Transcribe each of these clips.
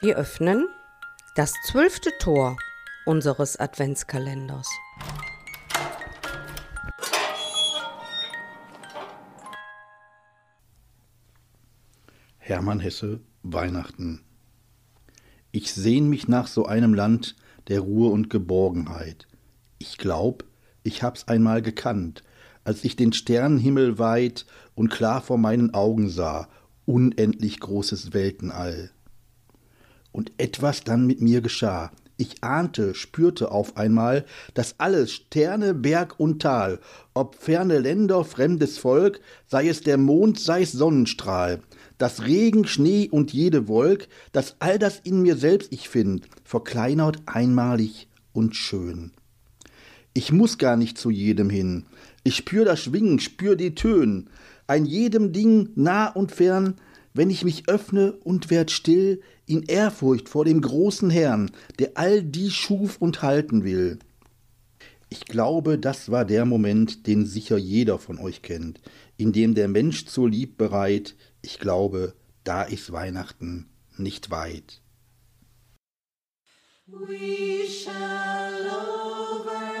Wir öffnen das zwölfte Tor unseres Adventskalenders. Hermann Hesse Weihnachten Ich sehn mich nach so einem Land der Ruhe und Geborgenheit. Ich glaub, ich hab's einmal gekannt, als ich den Sternenhimmel weit und klar vor meinen Augen sah, unendlich großes Weltenall. Und etwas dann mit mir geschah. Ich ahnte, spürte auf einmal, dass alles, Sterne, Berg und Tal, ob ferne Länder, fremdes Volk, sei es der Mond, sei es Sonnenstrahl, dass Regen, Schnee und jede Wolk, dass all das in mir selbst ich find, verkleinert einmalig und schön. Ich muss gar nicht zu jedem hin, ich spür das Schwingen, spür die Tön, ein jedem Ding nah und fern, wenn ich mich öffne und werd still in Ehrfurcht vor dem großen Herrn, der all die schuf und halten will. Ich glaube, das war der Moment, den sicher jeder von euch kennt, in dem der Mensch zur Lieb bereit, ich glaube, da ist Weihnachten nicht weit. We shall overcome.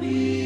We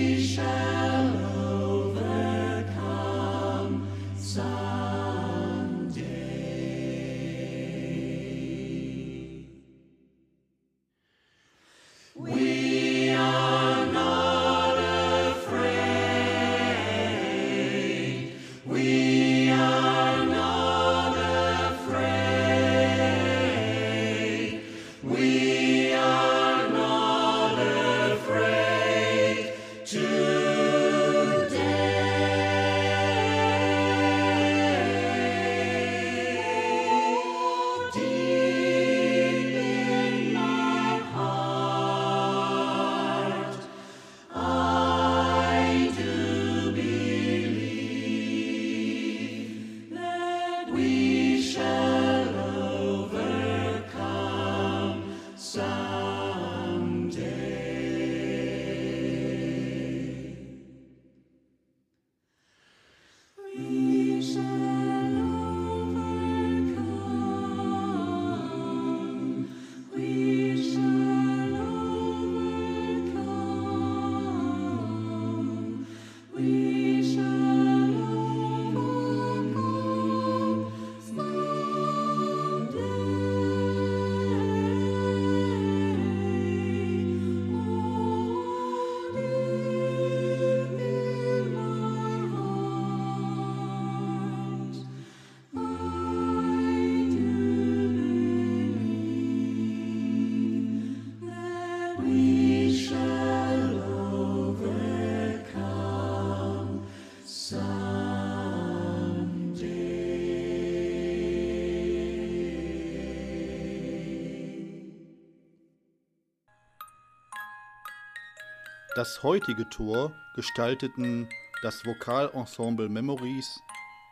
Das heutige Tor gestalteten das Vokalensemble Memories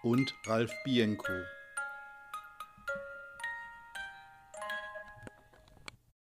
und Ralf Bienko.